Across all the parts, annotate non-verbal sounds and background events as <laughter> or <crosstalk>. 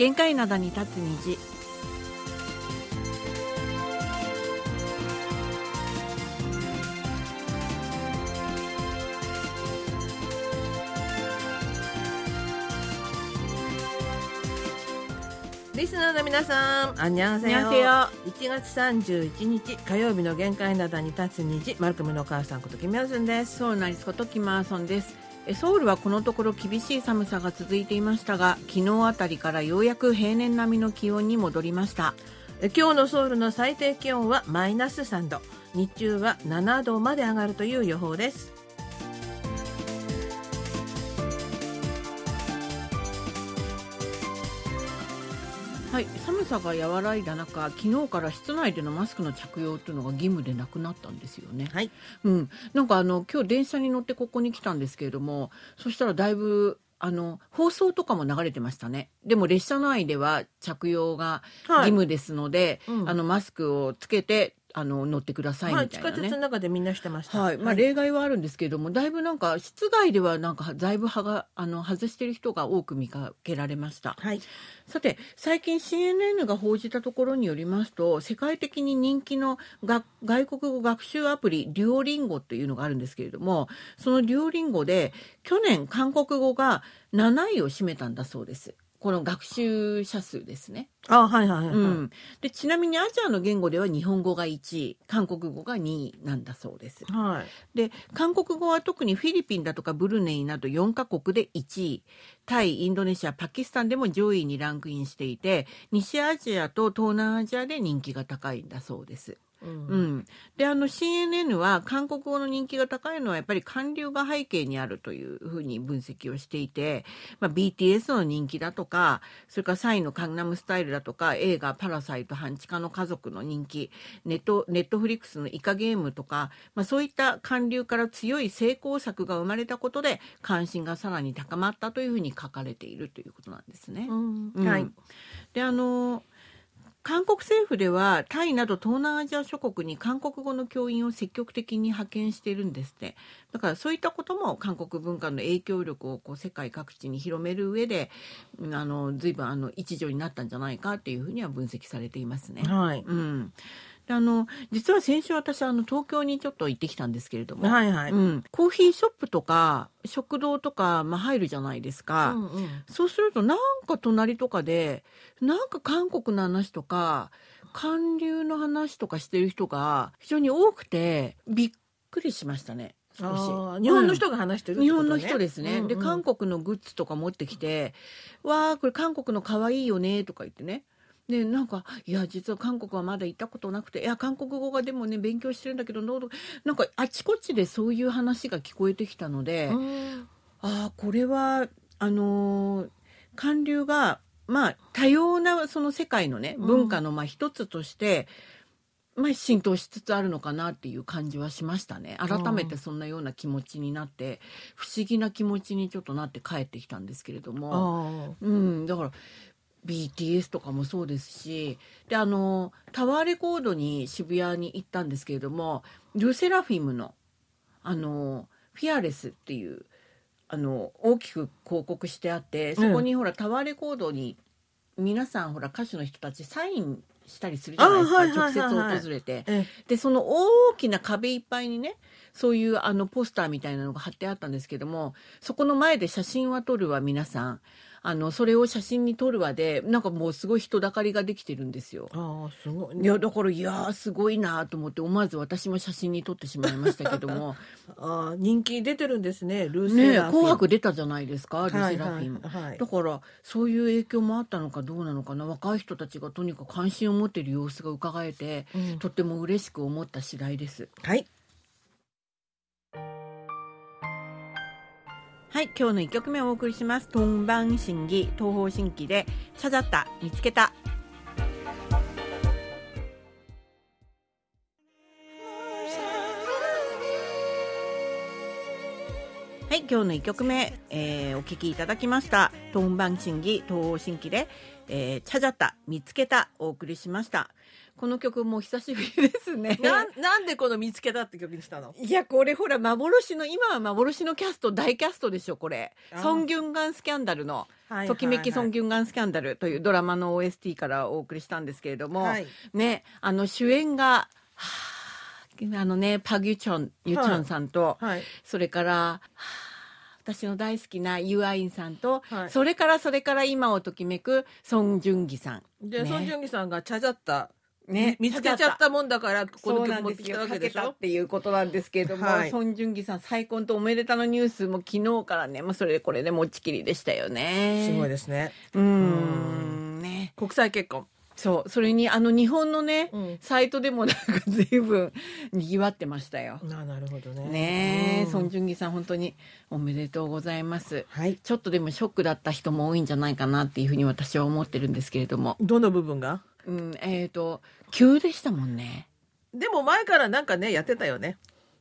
限界灘に立つ虹リスナーの皆さん、あにゃんせよ。一月三十一日火曜日の限界なに立つ虹、マルクムのお母さんことキミアソンです。そうなんですことキマーソンです。ソウルはこのところ厳しい寒さが続いていましたが昨日あたりからようやく平年並みの気温に戻りました今日のソウルの最低気温はマイナス3度、日中は7度まで上がるという予報です。はい。寒さが和らいだ中昨日から室内でのマスクの着用というのが義務でなくなったんですよね。はい。うん、なんかあの今日電車に乗ってここに来たんですけれどもそしたらだいぶあの放送とかも流れてましたね。でも列車内では着用が義はい。務ですので、うん。あのマスクをつけてあの乗ってくださいはい、地みたいなね。下鉄の中でみんなしてました。はいまあ、例外はあるんですけれども、だいぶなんか室外ではなんかだいぶはがあの外してる人が多く見かけられました。はい。さて最近 CNN が報じたところによりますと世界的に人気のが外国語学習アプリデュオリンゴというのがあるんですけれどもそのデュオリンゴで去年韓国語が7位を占めたんだそうですこの学習者数ですね、あ、はいはいはい。うん、でちなみにアジアの言語では日本語が1位韓国語が2位なんだそうですはい。で韓国語は特にフィリピンだとかブルネイなど4カ国で1位タイインドネシアパキスタンでも上位にランクインしていて西アジアと東南アジアで人気が高いんだそうです。うんうん、であの CNN は韓国語の人気が高いのはやっぱり韓流が背景にあるというふうに分析をしていて、まあ、BTS の人気だとかそれからサイのカンナムスタイルだとか映画「パラサイト半地下の家族」の人気ネットネットフリックスのイカゲームとか、まあ、そういった韓流から強い成功作が生まれたことで関心がさらに高まったというふうに書かれているということなんですね。うんうんはい。であの韓国政府ではタイなど東南アジア諸国に韓国語の教員を積極的に派遣しているんですってだからそういったことも韓国文化の影響力をこう世界各地に広める上でうんあの随分あの一助になったんじゃないかっていうふうには分析されていますね。はい。うん、であの実は先週私あの東京にちょっと行ってきたんですけれども、はいはい。うん、コーヒーショップとか食堂とか、まあ、入るじゃないですか。うんうん。そうするとなんか隣とかでなんか韓国の話とか韓流の話とかしてる人が非常に多くてびっくりしましたね少あしー。日本の人が話してるってことね。日本の人ですね、うんうん。で韓国のグッズとか持ってきて「わあこれ韓国の可愛いよね」とか言ってねでなんか「いや実は韓国はまだ行ったことなくていや韓国語がでもね勉強してるんだけどどうぞなんかあちこちでそういう話が聞こえてきたので、うん。ああこれはあのー韓流がまあ多様なその世界のねうん。文化のまあ一つとして、まあ、浸透しつつあるのかなっていう感じはしましたね。改めてそんなような気持ちになって不思議な気持ちにちょっとなって帰ってきたんですけれども、あうん、だから BTS とかもそうですしであのタワーレコードに渋谷に行ったんですけれどもルセラフィムのあのフィアレスっていうあの大きく広告してあってそこにほら、タワーレコードに皆さんほら歌手の人たちサインしたりするじゃないですか、あはいはいはいはい。直接訪れて。え。でその大きな壁いっぱいにねそういうあのポスターみたいなのが貼ってあったんですけどもそこの前で写真は撮るわ皆さんあのそれを写真に撮るわでなんかもうすごい人だかりができてるんですよ。ああすごいいやだからいやーすごいなと思って思わず私も写真に撮ってしまいましたけども。<laughs> ああ人気出てるんですねルーセラフィン。紅白出たじゃないですかルセラはいフィン。はいはいだからそういう影響もあったのかどうなのかな。若い人たちがとにかく関心を持っている様子が伺えて、うん。とっても嬉しく思った次第です。はいはい、今日の一曲目をお送りします。トンバン審議、東方神起で、チャザった、見つけた。はい、今日の一曲目、えー、お聞きいただきました。トンバン審議、東方神起で、えー、チャザった、見つけた、お送りしました。この曲もう久しぶりですね。なんなんでこの見つけたって曲にしたの？いや、これほら、幻の、今は幻のキャスト、大キャストでしょ、これ。ソン・ギュンガンスキャンダルの、はいときめきソン・ギギュンガンスキャンダルというドラマの OST からお送りしたんですけれども、はいね、あの主演が、はああのね、パギュチョン、ユチョンさんと、はい。それから、はあ私の大好きなユアインさんと、はい。それからそれから今をときめくソン・ジュンギさん。で、ね。ソン・ジュンギさんがチャジャった、ね見つけちゃったもんだからこの。曲持ってきたわかけたっけでしょていうことなんですけれども、はい。ソン・ジュンギさん再婚とおめでたのニュースも昨日からね、もうそれでこれで持ちきりでしたよね。すごいでですね。うーん、ね。国際結婚。そう、それにあの日本のね、うん。サイトでもなんか随分賑わってましたよ。ななるほどね。ねえ、うん。ソン・ジュンギさん本当におめでとうございます。はい。ちょっとでもショックだった人も多いんじゃないかなっていうふうに私は思ってるんですけれども。どの部分が？うん、えっ、と、急でしたもんね。でも前からなんかねやってたよね。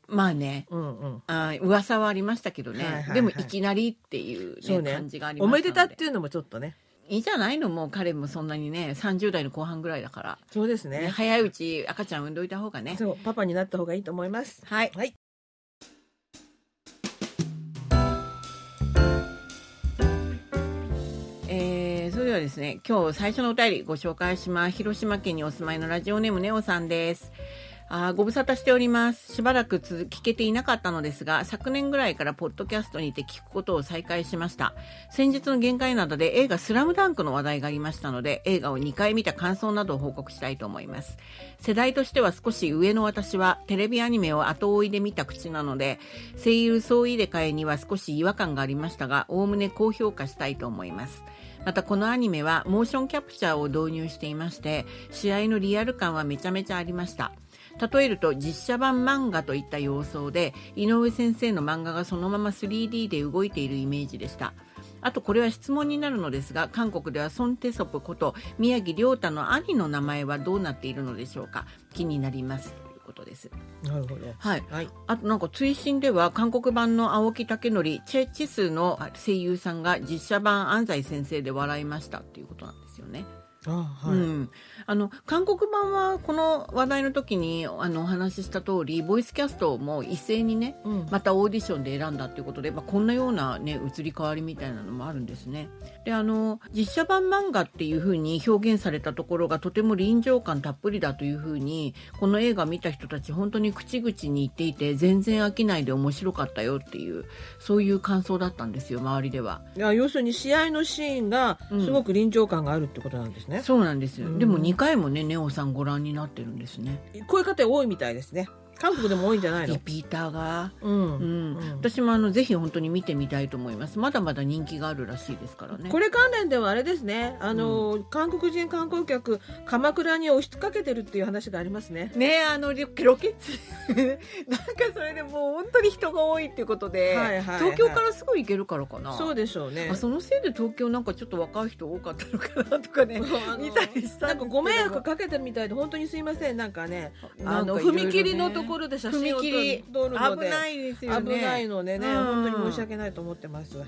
まあね。うんうん。あ噂はありましたけどね、はいはいはい。でもいきなりっていう,、ねそうね。感じがありましおめでたっていうのもちょっとね。いいじゃないの？もう彼もそんなにね30代の後半ぐらいだから、ねそうですね早いうち赤ちゃん産んどいた方がね。そうパパになった方がいいと思います。はい。はいではですね今日最初のお便りご紹介します。広島県にお住まいのラジオネームネオさんです。あご無沙汰しております。しばらく続聞けていなかったのですが昨年ぐらいからポッドキャストにて聞くことを再開しました。先日の限界などで映画スラムダンクの話題がありましたので映画を2回見た感想などを報告したいと思います。世代としては少し上の私はテレビアニメを後追いで見た口なので声優総入れ替えには少し違和感がありましたがおおむね高評価したいと思います。またこのアニメはモーションキャプチャーを導入していまして試合のリアル感はめちゃめちゃありました。例えると実写版漫画といった様相で井上先生の漫画がそのまま 3D で動いているイメージでした。あとこれは質問になるのですが韓国ではソン・テソプこと宮城亮太の兄の名前はどうなっているのでしょうか？気になります。ことです。なるほど。はい。はい。あとなんか追伸では韓国版の青木武則チェ・チスの声優さんが実写版安西先生で笑いましたっていうことなんですよね。あはい、うん、あの韓国版はこの話題の時にあのお話しした通りボイスキャストも一斉にねうん。またオーディションで選んだっていうことで、まあ、こんなような、ね、移り変わりみたいなのもあるんですね。であの実写版漫画っていう風に表現されたところがとても臨場感たっぷりだという風にこの映画見た人たち本当に口々に言っていて全然飽きないで面白かったよっていうそういう感想だったんですよ周りでは。いや要するに試合のシーンがすごく臨場感があるってことなんですね、そうなんですよ、うん。でも2回もねネオさんご覧になってるんですね。こういう方多いみたいですね韓国でも多いんじゃないの？リピーターが？うん、うん、うん。私もあのぜひ本当に見てみたいと思います。まだまだ人気があるらしいですからね。これ関連ではあれですね。あの、韓国人観光客鎌倉に押しかけてるっていう話がありますね。ねあのロロケ地 <laughs> なんかそれでもう本当に人が多いっていうことで、はいはいはい。東京からすぐ行けるからかな。そうでしょうね。あそのせいで東京なんかちょっと若い人多かったのかなとかね。見たりしたなんんかご迷惑かけてるみたいで本当にすいません。なんかね。あの踏切のところで写真を撮るので。危ないですよね。危ないのでね。うん。本当に申し訳ないと思ってます。はい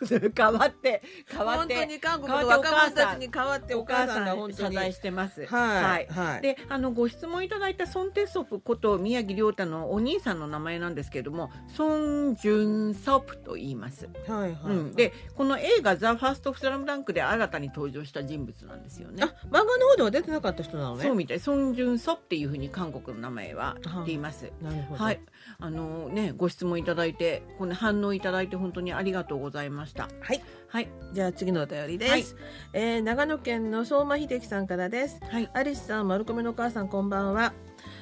<laughs> 変わって変わって本当に韓国の若者たちに代わってお母さんが本当に謝罪してます。はいはいで、あのご質問いただいたソンテソプこと宮城亮太のお兄さんの名前なんですけれども、ソンジュンソプと言います。はいはい、うん、で、この映画ザファーストスラムダンクで新たに登場した人物なんですよね。あ漫画の方では出てなかった人なのねそうみたい。ソンジュンソプっていうふうに韓国の名前は言います。なるほどはい、あのね、ご質問いただいて、この反応いただいて本当にありがとうございました。はい。はい、じゃあ次のお便りです、はい。えー長野県の相馬秀樹さんからです。はい、アリスさん、マルコメのお母さん、こんばんは。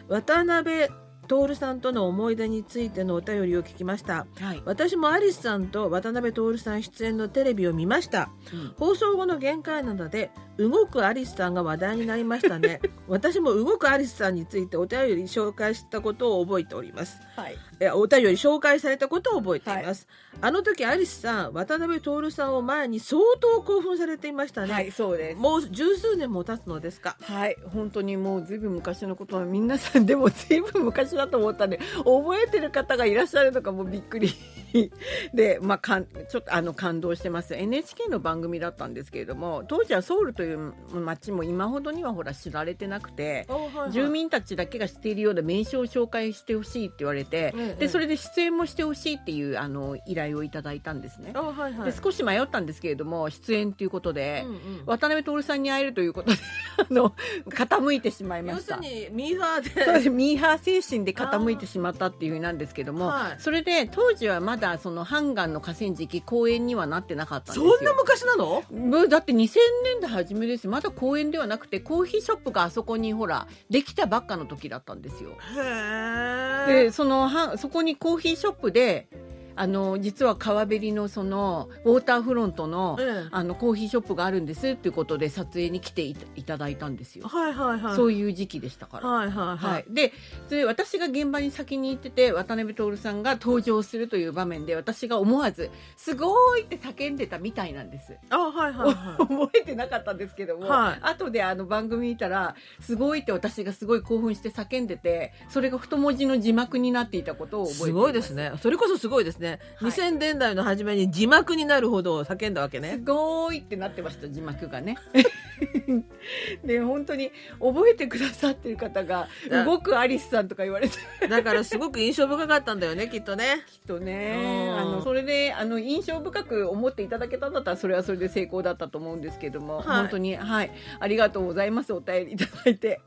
渡辺徹さんとの思い出についてのお便りを聞きました。はい、私もアリスさんと渡辺徹さん出演のテレビを見ました。うん放送後の限界なので、動くアリスさんが話題になりましたね。<laughs> 私も動くアリスさんについてお便り紹介したことを覚えております。はい、えお便り紹介されたことを覚えています。あの時アリスさん、渡辺徹さんを前に相当興奮されていましたね。はい、そうです。もう十数年も経つのですか？はい、本当にもうずいぶん昔のことは皆さんでもずいぶん昔だと思ったんで覚えてる方がいらっしゃるのかもうびっくり。に <laughs> で、まあ、かんちょっとあの感動してます。NHK の番組だったんですけれども当時はソウルという街も今ほどにはほら知られてなくて、住民たちだけが知っているような名所を紹介してほしいって言われて、でそれで出演もしてほしいっていうあの依頼をいただいたんですね。で少し迷ったんですけれども出演ということで、うんうん、渡辺徹さんに会えるということで <laughs> あの傾いてしまいました。要するにミーハーで。ミーハー精神で傾いてしまったっていうふうなんですけども、それで当時はまだそのハンガンの河川敷公園にはなってなかったんですよ。そんな昔なの？だって2000年代初めです。まだ公園ではなくてコーヒーショップがあそこにほらできたばっかの時だったんですよ。でそのはそこにコーヒーショップであの実は川べりのそのウォーターフロントの,、あのコーヒーショップがあるんですっていうことで撮影に来ていただいたんですよ。はいはいはい。そういう時期でしたから。はいはいはい。はい、でで私が現場に先に行ってて渡辺徹さんが登場するという場面で私が思わず「すごい!」って叫んでたみたいなんです。あはいはい、はい、覚えてなかったんですけども、はい、後であの番組見たら「すごい!」って私がすごい興奮して叫んでてそれが太文字の字幕になっていたことを覚えてすごいですね。それこそすごいですね。はい、2000年代の初めに字幕になるほど叫んだわけね。すごいってなってました字幕がね。<laughs> で本当に覚えてくださってる方が動くアリスさんとか言われて。だからすごく印象深かったんだよねきっとね。きっとね。あのそれであの印象深く思っていただけたんだったらそれはそれで成功だったと思うんですけども、はい、本当にはい。ありがとうございますお便りいただいて。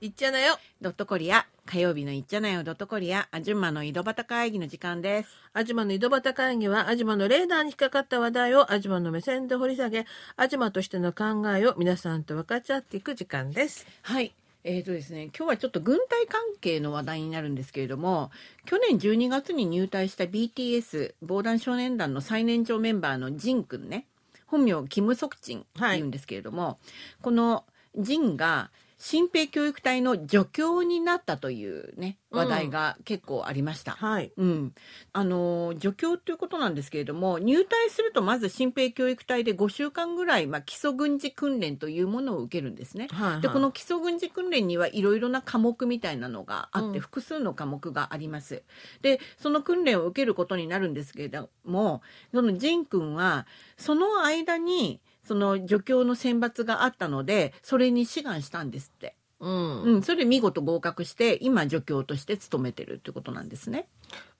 いっちゃなよ。ドットコリア。火曜日のいっちゃなよドットコリア。アジュマの井戸端会議の時間です。アジマの井戸端会議は、アジマのレーダーに引っかかった話題をアジマの目線で掘り下げ、アジマとしての考えを皆さんと分かち合っていく時間です。はい。えーとですね、今日はちょっと軍隊関係の話題になるんですけれども去年12月に入隊した BTS 防弾少年団の最年長メンバーのジン君ね本名キム・ソクチンっていうんですけれども、はい、このジンが新兵教育隊の助教になったというね話題が結構ありました。うん、はい。うん。あの助教ということなんですけれども入隊するとまず新兵教育隊で5週間ぐらい、まあ、基礎軍事訓練というものを受けるんですね。はいはい、でこの基礎軍事訓練にはいろいろな科目みたいなのがあって、うん、複数の科目があります。でその訓練を受けることになるんですけれどもそのジン君はその間にその助教の選抜があったのでそれに志願したんですって。うん、うん、それで見事合格して今助教として勤めてるってことなんですね。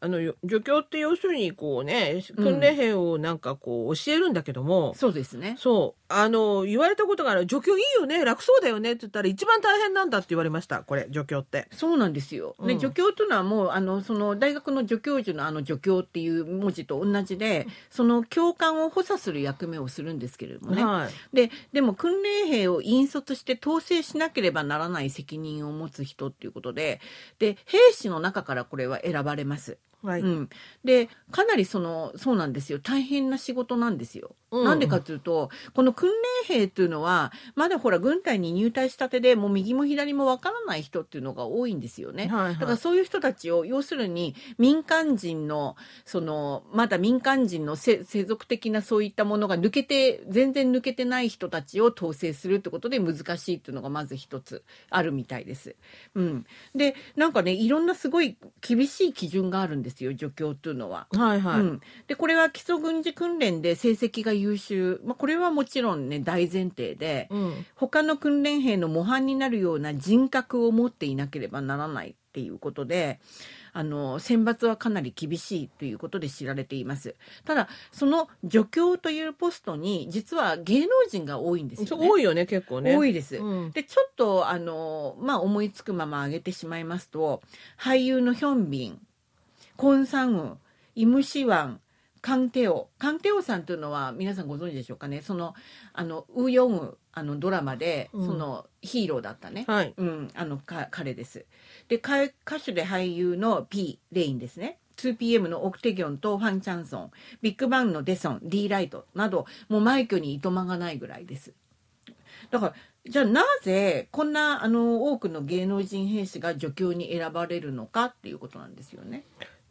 あの助教って要するにこうね訓練兵をなんかこう教えるんだけども、うん、そうですねそうあの言われたことがある。助教いいよね。楽そうだよね。って言ったら一番大変なんだって言われました。これ助教って。そうなんですよ、うん、助教というのはもうあのその大学の助教授のあの助教っていう文字と同じでその教官を補佐する役目をするんですけれどもね、はい、ででも訓練兵を引率して統制しなければならない責任を持つ人っていうことでで兵士の中からこれは選ばれます。はい、うん、でかなりそのそうなんですよ。大変な仕事なんですよ。うん、なんでかというとこの訓練兵っていうのはまだほら軍隊に入隊したてでもう右も左もわからない人っていうのが多いんですよね。はいはい、だからそういう人たちを要するに民間人のそのまだ民間人の世俗的なそういったものが抜けて全然抜けてない人たちを統制するってことで難しいっていうのがまず一つあるみたいです。うん、でなんかねいろんなすごい厳しい基準があるんですよ助教っていうのは。はいはい、うん、でこれは基礎軍事訓練で成績が優秀、まあ、これはもちろんね大前提で、うん、他の訓練兵の模範になるような人格を持っていなければならないっていうことであの選抜はかなり厳しいということで知られています。ただその助教というポストに実は芸能人が多いんですよね。多いよね結構ね。多いです、うん、でちょっとあのまあ思いつくまま挙げてしまいますと俳優のヒョンビンコンサンウイムシワンカンテオ。カンテオさんというのは皆さんご存知でしょうかね？そのあのウヨンウあのドラマで、そのヒーローだったね、はい。うん、あのか彼です。で歌手で俳優の P レインですね。2PM のオクテギョンとファン・チャンソン。ビッグバンのデソン D ライトなどもう枚挙にいとまがないぐらいです。だからじゃあなぜこんなあの多くの芸能人兵士が助教に選ばれるのかっていうことなんですよね。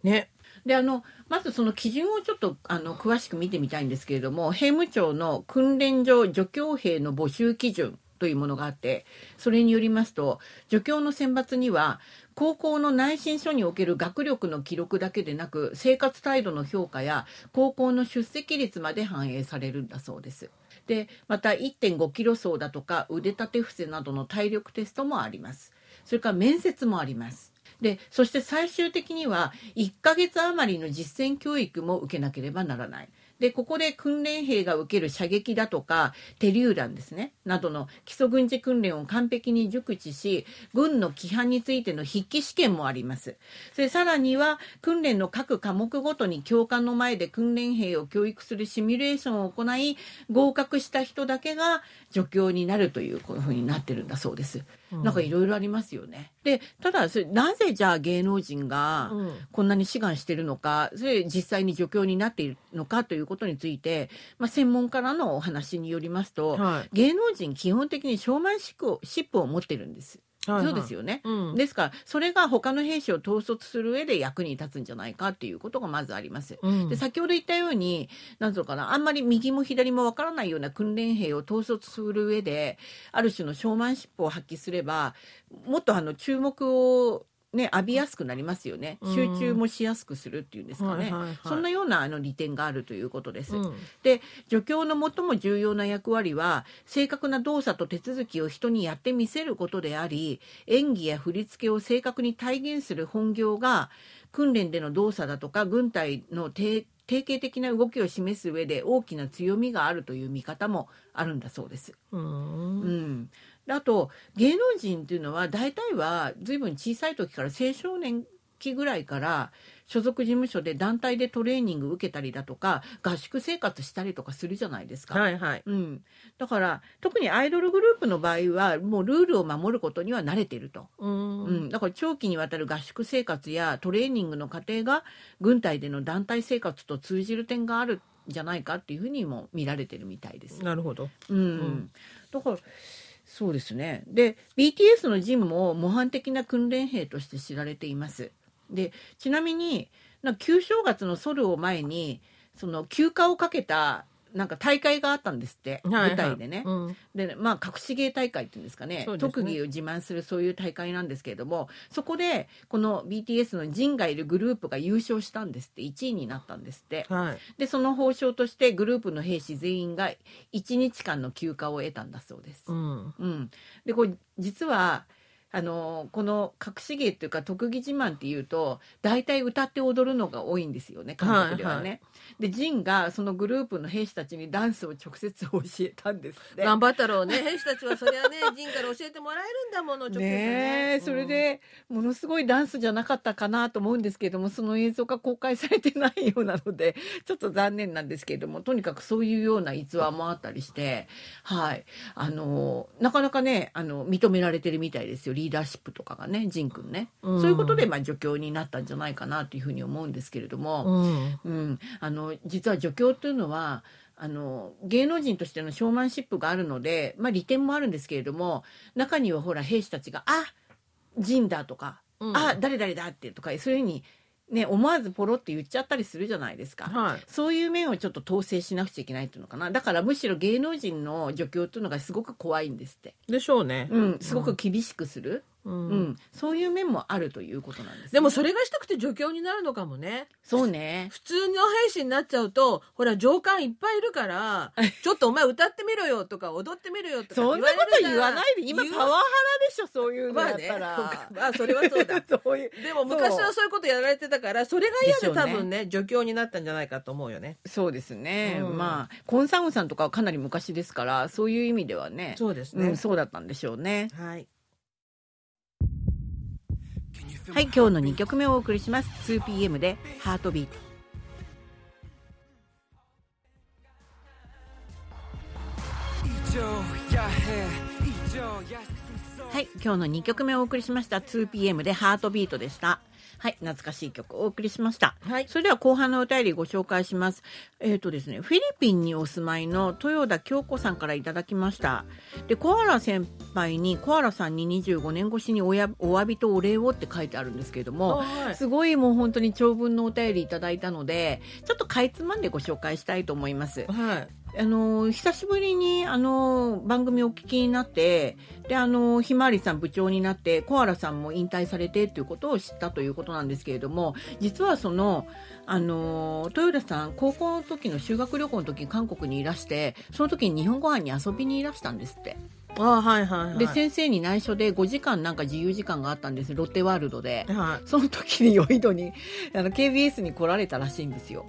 ね。であのまずその基準をちょっとあの詳しく見てみたいんですけれども兵務庁の訓練上助教兵の募集基準というものがあってそれによりますと助教の選抜には高校の内申書における学力の記録だけでなく生活態度の評価や高校の出席率まで反映されるんだそうです。でまた1.5キロ走だとか腕立て伏せなどの体力テストもあります。それから面接もあります。でそして最終的には1ヶ月余りの実践教育も受けなければならない。でここで訓練兵が受ける射撃だとか手榴弾ですね。などの基礎軍事訓練を完璧に熟知し軍の規範についての筆記試験もあります。それさらには訓練の各科目ごとに教官の前で訓練兵を教育するシミュレーションを行い合格した人だけが助教になるというこういうふうになってるんだそうです。なんかいろいろありますよね。でただそれなぜじゃあ芸能人がうんこんなに志願してるのかそれ実際に助教になっているのかということについて、まあ、専門家らのお話によりますと、はい芸能人基本的にショーマシップを持ってるんです。はいはいそうですよね。うんですからそれが他の兵士を統率する上で役に立つんじゃないかっていうことがまずあります。うんで先ほど言ったようになんとかなあんまり右も左もわからないような訓練兵を統率する上である種のショーマンシップを発揮すればもっとあの注目をね、浴びやすくなりますよね。うん。集中もしやすくするっていうんですかね、はいはいはい。そんなようなあの利点があるということです。うん。で助教の最も重要な役割は正確な動作と手続きを人にやってみせることであり演技や振り付けを正確に体現する本業が訓練での動作だとか軍隊の定定型的な動きを示す上で大きな強みがあるという見方もあるんだそうです。ううんあと芸能人っていうのは大体は随分小さい時から青少年期ぐらいから所属事務所で団体でトレーニング受けたりだとか合宿生活したりとかするじゃないですか。はいはい。うん、だから特にアイドルグループの場合はもうルールを守ることには慣れてると、うん。うん、だから長期にわたる合宿生活やトレーニングの過程が軍隊での団体生活と通じる点があるんじゃないかっていうふうにも見られてるみたいです。なるほど。うん。ん。だからそうですね。で BTS のジムも模範的な訓練兵として知られています。でちなみにな旧正月のソルを前にその休暇をかけたなんか大会があったんですって、はいはい。舞台でね、うん。でまあ隠し芸大会っていうんですかね。ね。特技を自慢するそういう大会なんですけれどもそこでこの BTS のジンがいるグループが優勝したんですって1位になったんですって。はい。でその報奨としてグループの兵士全員が1日間の休暇を得たんだそうです。うん。うん、でこれ実はあのこの隠し芸っていうか特技自慢っていうと大体歌って踊るのが多いんですよね韓国ではね。はいでジンがそのグループの兵士たちにダンスを直接教えたんですって。頑張ったろうね。兵士たちはそれはね <laughs> 陣から教えてもらえるんだもの直接。ねえそれでものすごいダンスじゃなかったかなと思うんですけれどもその映像が公開されてないようなので <laughs> ちょっと残念なんですけれどもとにかくそういうような逸話もあったりしてはい。あのなかなかねあの認められてるみたいですよリーダーシップとかがねジン君ね、うん。そういうことでまあ助教になったんじゃないかなというふうに思うんですけれども。うん。うん、あの実は助教というのはあの芸能人としてのショーマンシップがあるので、まあ、利点もあるんですけれども中にはほら兵士たちが「あ陣だ」とか「うん。あ誰々だ」ってとかそういうふうに、ね、思わずポロって言っちゃったりするじゃないですか。はい。そういう面をちょっと統制しなくちゃいけないっていうのかな。だからむしろ芸能人の助教っていうのがすごく怖いんですって、でしょうね。うん、すごく厳しくする、ううん。んそういう面もあるということなんですね、でもそれがしたくて助教になるのかもね。そうね。普通の兵士になっちゃうとほら上官いっぱいいるから <laughs> ちょっとお前歌ってみろよとか踊ってみろよとかそんなこと言わないで今パワハラでしょそういうのまあねやったら、まあそれはそうだ。<laughs> そういうでも昔はそう。いうことやられてたからそれが嫌で多分ね助教になったんじゃないかと思うよね。そうですね、うん。まあコンサンウさんとかはかなり昔ですからそういう意味ではね。そうですね。うん、そうだったんでしょうね。はいはい今日の2曲目をお送りします。2PM で「ハートビート」はい今日の2曲目をお送りしました。2PM で「ハートビート」でした。はい懐かしい曲をお送りしましたはいそれでは後半のお便りご紹介します。えっ、とですね、フィリピンにお住まいの豊田京子さんからいただきました。で、コアラ先輩に、コアラさんに25年越しにおやお詫びとお礼をって書いてあるんですけれども、はいすごいもう本当に長文のお便りいただいたので、ちょっとかいつまんでご紹介したいと思います。はいあの久しぶりにあの番組お聞きになってであのひまわりさん部長になってコアラさんも引退されてっていうことを知ったということなんですけれども実はそのあの豊田さん高校の時の修学旅行の時韓国にいらしてその時に日本ご飯に遊びにいらしたんですって。あはいはいはい。で先生に内緒で5時間なんか自由時間があったんですロッテワールドで。はい。その時にヨイドにあの KBS に来られたらしいんですよ。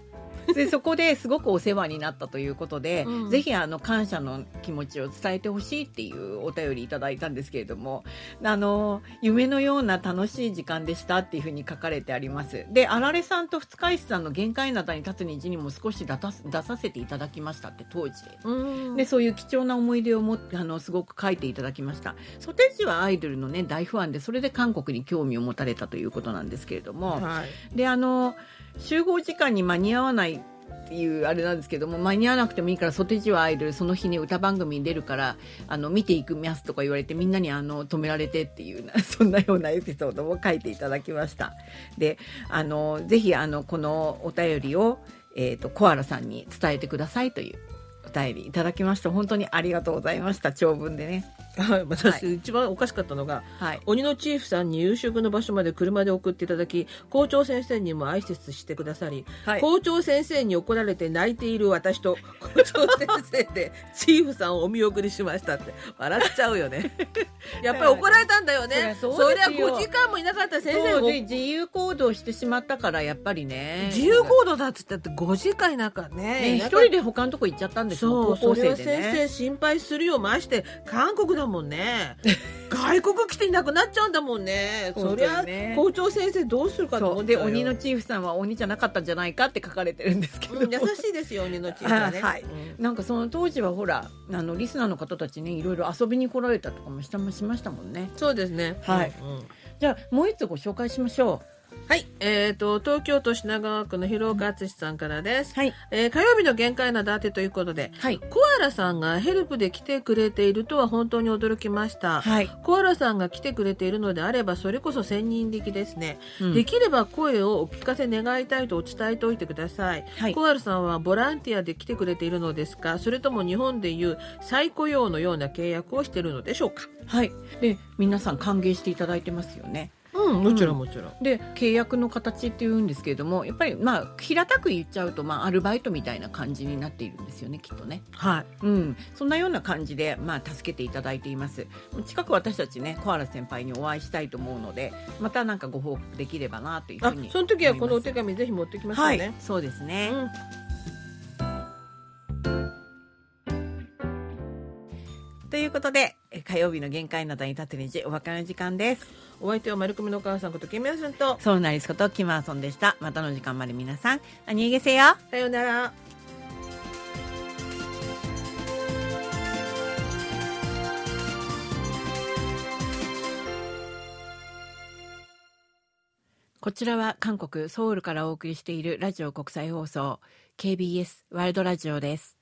<laughs> でそこですごくお世話になったということで、うん。ぜひあの感謝の気持ちを伝えてほしいっていうお便りいただいたんですけれどもあの夢のような楽しい時間でしたっていうふうに書かれてあります。であられさんと二日市さんの限界などに立つ虹にも少し出させていただきましたって当時。うん。でそういう貴重な思い出をもあのすごく書いていただきました。ソテージはアイドルのね大ファンでそれで韓国に興味を持たれたということなんですけれども、はい。であの集合時間に間に合わないっていうあれなんですけども間に合わなくてもいいからソテージはアイドルその日に歌番組に出るからあの見ていくみますとか言われてみんなにあの止められてっていう <laughs> そんなようなエピソードを書いていただきました。であのぜひあのこのお便りを、えー、とコアラさんに伝えてくださいというお便りいただきました。本当にありがとうございました。長文でね。はい。私、は一番おかしかったのが、はい。鬼のチーフさんに夕食の場所まで車で送っていただき校長先生にも挨拶してくださり、はい。校長先生に怒られて泣いている私と <laughs> 校長先生でチーフさんをお見送りしましたって笑っちゃうよね。<laughs> やっぱり怒られたんだよね。そりゃそりゃそうですよ。5時間もいなかったら先生もで自由行動してしまったからやっぱりね。自由行動だっつったって5時間いなかね。ね、一いなかった人で他のとこ行っちゃったんですよ校生でね。は先生心配するよ。まして、韓国だもんね。外国来ていなくなっちゃうんだもんね。<laughs> そりゃ校長先生どうするかと思っちゃう。よで鬼のチーフさんは鬼じゃなかったんじゃないかって書かれてるんですけど、うん優しいですよ、鬼のチーフはね。あはい。うん。なんかその当時はほらあのリスナーの方たちねいろいろ遊びに来られたとかもしたしましたもんね。そうですね。はい。うんうん。じゃあもう一つご紹介しましょはい。えっ、と、東京都品川区の広岡敦さんからです。うはい。えー火曜日の限界なだってということで、はい。コアラさんがヘルプで来てくれているとは本当に驚きました。はい、コアラさんが来てくれているのであればそれこそ千人力ですね、うん。できれば声をお聞かせ願いたいと伝えておいてください、はい。コアラさんはボランティアで来てくれているのですかそれとも日本でいう再雇用のような契約をしているのでしょうか？はい、で皆さん歓迎していただいてますよねうんもちろんもちろん、で契約の形っていうんですけれどもやっぱりまあ平たく言っちゃうと、まあ、アルバイトみたいな感じになっているんですよねきっとね。はい。うん、そんなような感じで、まあ、助けていただいています。近く私たちねコアラ先輩にお会いしたいと思うのでまたなんかご報告できればなというふあうにその時はこのお手紙紙ぜひ持ってきましょうはいね、そうですね、うん。ということでえ火曜日の限界などに立つ日お別れの時間です。お相手は丸組のお母さんことキムヤさんとそうなりすことキマーソンでした。またの時間まで皆さんあにげせよ。さようなら。こちらは韓国ソウルからお送りしているラジオ国際放送 KBS ワールドラジオです